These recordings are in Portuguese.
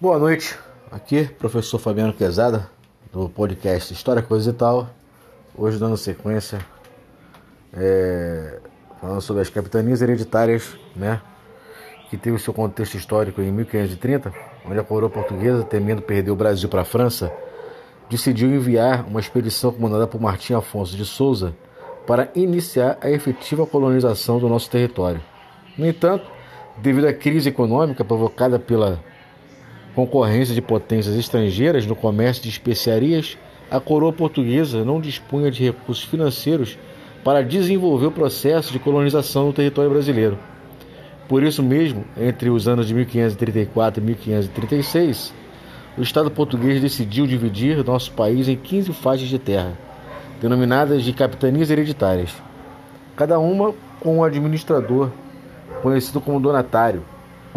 Boa noite, aqui professor Fabiano Quezada, do podcast História Coisa e Tal. Hoje dando sequência, é, falando sobre as capitanias hereditárias, né? Que teve o seu contexto histórico em 1530, onde a coroa portuguesa, temendo perder o Brasil para a França, decidiu enviar uma expedição comandada por Martim Afonso de Souza para iniciar a efetiva colonização do nosso território. No entanto, devido à crise econômica provocada pela concorrência de potências estrangeiras no comércio de especiarias, a coroa portuguesa não dispunha de recursos financeiros para desenvolver o processo de colonização no território brasileiro. Por isso mesmo, entre os anos de 1534 e 1536, o Estado português decidiu dividir nosso país em 15 faixas de terra, denominadas de capitanias hereditárias, cada uma com um administrador, conhecido como donatário,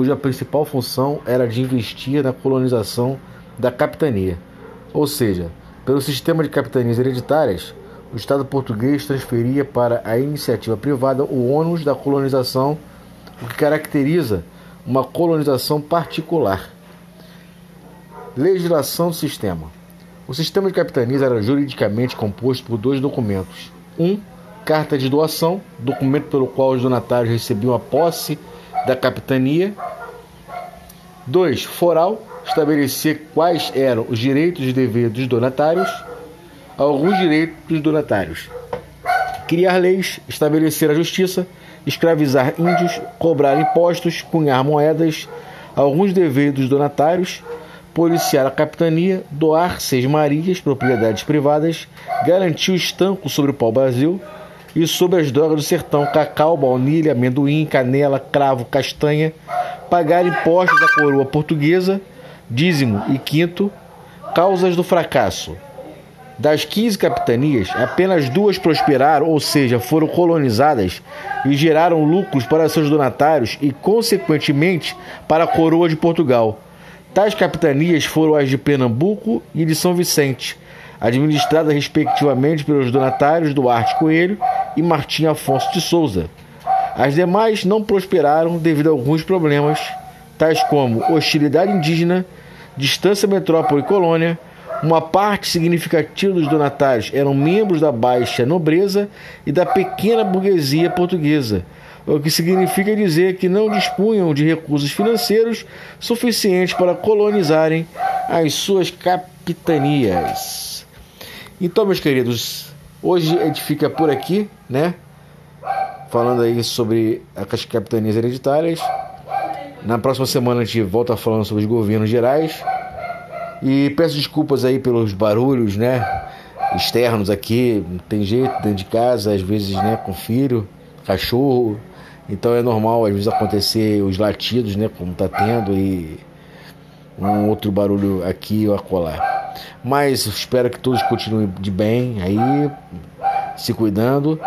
cuja principal função era de investir na colonização da capitania. Ou seja, pelo sistema de capitanias hereditárias, o Estado português transferia para a iniciativa privada o ônus da colonização, o que caracteriza uma colonização particular. Legislação do sistema. O sistema de capitanias era juridicamente composto por dois documentos. Um, carta de doação, documento pelo qual os donatários recebiam a posse da capitania. 2. Foral, estabelecer quais eram os direitos e deveres dos donatários. Alguns direitos dos donatários. Criar leis, estabelecer a justiça, escravizar índios, cobrar impostos, cunhar moedas, alguns deveres dos donatários, policiar a capitania, doar seis marias, propriedades privadas, garantir o estanco sobre o pau-brasil e sobre as drogas do sertão, cacau, baunilha, amendoim, canela, cravo, castanha, pagar impostos da coroa portuguesa, dízimo e quinto, causas do fracasso. Das 15 capitanias, apenas duas prosperaram, ou seja, foram colonizadas e geraram lucros para seus donatários e, consequentemente, para a coroa de Portugal. Tais capitanias foram as de Pernambuco e de São Vicente, administradas respectivamente pelos donatários Duarte Coelho e Martim Afonso de Souza. As demais não prosperaram devido a alguns problemas, tais como hostilidade indígena, distância metrópole e colônia. Uma parte significativa dos donatários eram membros da baixa nobreza e da pequena burguesia portuguesa, o que significa dizer que não dispunham de recursos financeiros suficientes para colonizarem as suas capitanias. Então, meus queridos, hoje a gente fica por aqui, né? Falando aí sobre as capitanias hereditárias. Na próxima semana a gente volta falando sobre os governos gerais. E peço desculpas aí pelos barulhos, né? Externos aqui, não tem jeito, dentro de casa, às vezes, né, com filho, cachorro. Então é normal às vezes acontecer os latidos, né, como tá tendo e um outro barulho aqui ou acolá. Mas espero que todos continuem de bem aí, se cuidando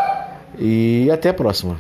e até a próxima.